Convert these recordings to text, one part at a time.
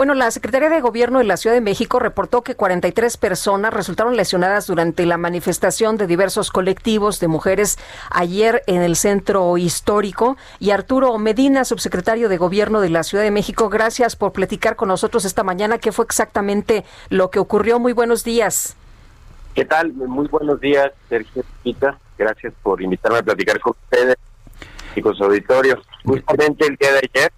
Bueno, la Secretaría de Gobierno de la Ciudad de México reportó que 43 personas resultaron lesionadas durante la manifestación de diversos colectivos de mujeres ayer en el centro histórico. Y Arturo Medina, subsecretario de Gobierno de la Ciudad de México, gracias por platicar con nosotros esta mañana. ¿Qué fue exactamente lo que ocurrió? Muy buenos días. ¿Qué tal? Muy buenos días, Sergio Pita. Gracias por invitarme a platicar con ustedes y con su auditorio. Justamente el día de ayer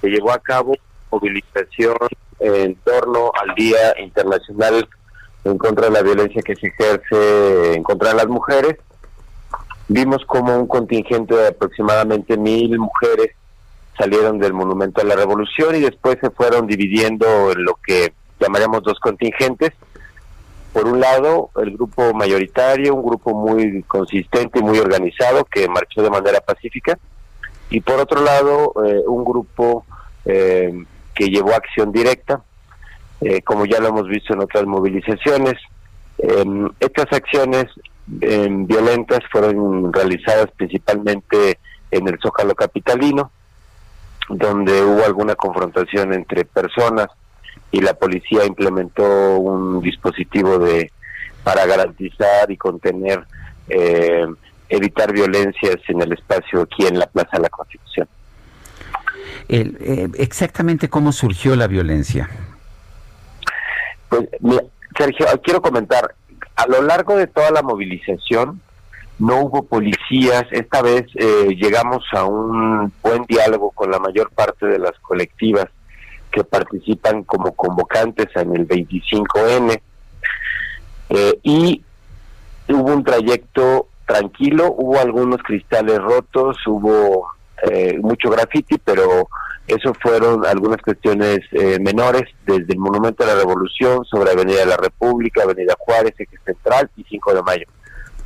se llevó a cabo movilización en torno al Día Internacional en contra de la violencia que se ejerce en contra de las mujeres. Vimos como un contingente de aproximadamente mil mujeres salieron del Monumento a la Revolución y después se fueron dividiendo en lo que llamaríamos dos contingentes. Por un lado, el grupo mayoritario, un grupo muy consistente y muy organizado que marchó de manera pacífica, y por otro lado, eh, un grupo eh, que llevó acción directa, eh, como ya lo hemos visto en otras movilizaciones. Em, estas acciones em, violentas fueron realizadas principalmente en el Zócalo Capitalino, donde hubo alguna confrontación entre personas y la policía implementó un dispositivo de para garantizar y contener eh, evitar violencias en el espacio aquí en la Plaza de la Constitución. Eh, exactamente cómo surgió la violencia. Pues, Sergio, quiero comentar, a lo largo de toda la movilización no hubo policías, esta vez eh, llegamos a un buen diálogo con la mayor parte de las colectivas que participan como convocantes en el 25N eh, y hubo un trayecto tranquilo, hubo algunos cristales rotos, hubo eh, mucho graffiti, pero eso fueron algunas cuestiones eh, menores, desde el Monumento a la Revolución, sobre Avenida de la República, Avenida Juárez, Eje Central y 5 de Mayo.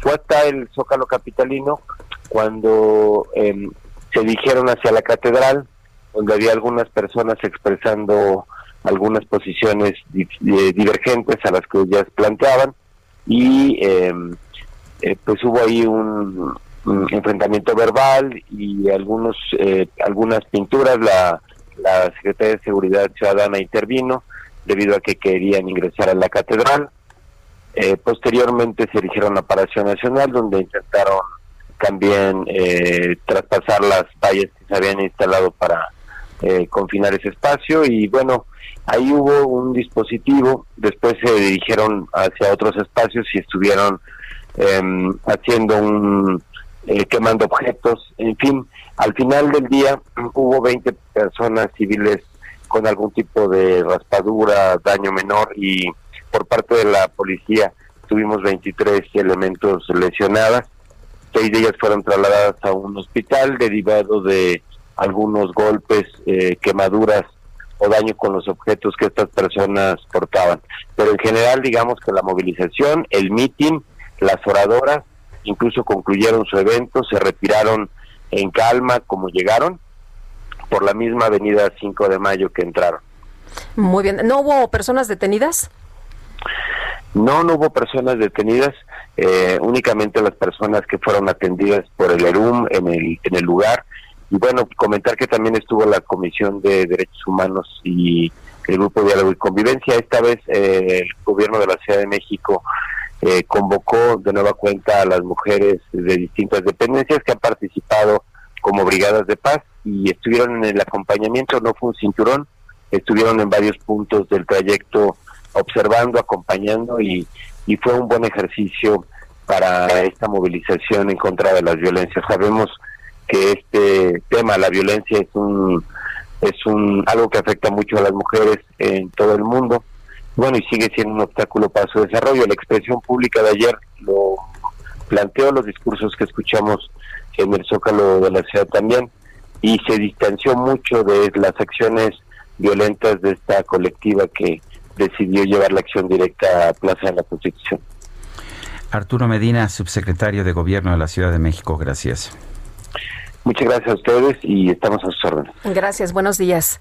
Fue hasta el Zócalo Capitalino cuando em, se dirigieron hacia la Catedral, donde había algunas personas expresando algunas posiciones divergentes a las que ellas planteaban y em, eh, pues hubo ahí un, enfrentamiento verbal y algunos eh, algunas pinturas. La, la Secretaría de Seguridad Ciudadana intervino debido a que querían ingresar a la catedral. Eh, posteriormente se dirigieron a Palacio Nacional donde intentaron también eh, traspasar las vallas que se habían instalado para confinar ese espacio. Y bueno ahí hubo un dispositivo. Después se dirigieron hacia otros espacios y estuvieron em, haciendo un eh, quemando objetos, en fin, al final del día hubo 20 personas civiles con algún tipo de raspadura, daño menor y por parte de la policía tuvimos 23 elementos lesionadas, seis de ellas fueron trasladadas a un hospital derivado de algunos golpes, eh, quemaduras o daño con los objetos que estas personas portaban. Pero en general digamos que la movilización, el mitin, las oradoras incluso concluyeron su evento, se retiraron en calma como llegaron por la misma avenida 5 de mayo que entraron. Muy bien, ¿no hubo personas detenidas? No, no hubo personas detenidas, eh, únicamente las personas que fueron atendidas por el ERUM en el, en el lugar. Y bueno, comentar que también estuvo la Comisión de Derechos Humanos y el Grupo de Diálogo y Convivencia. Esta vez eh, el gobierno de la Ciudad de México eh, convocó de nueva cuenta a las mujeres de distintas dependencias que han participado como brigadas de paz y estuvieron en el acompañamiento, no fue un cinturón, estuvieron en varios puntos del trayecto observando, acompañando y, y fue un buen ejercicio para esta movilización en contra de las violencias. Sabemos que este tema, la violencia, es un es un algo que afecta mucho a las mujeres en todo el mundo bueno, y sigue siendo un obstáculo para su desarrollo. La expresión pública de ayer lo planteó, los discursos que escuchamos en el Zócalo de la ciudad también, y se distanció mucho de las acciones violentas de esta colectiva que decidió llevar la acción directa a Plaza de la Constitución. Arturo Medina, subsecretario de Gobierno de la Ciudad de México, gracias. Muchas gracias a ustedes y estamos a sus órdenes. Gracias, buenos días.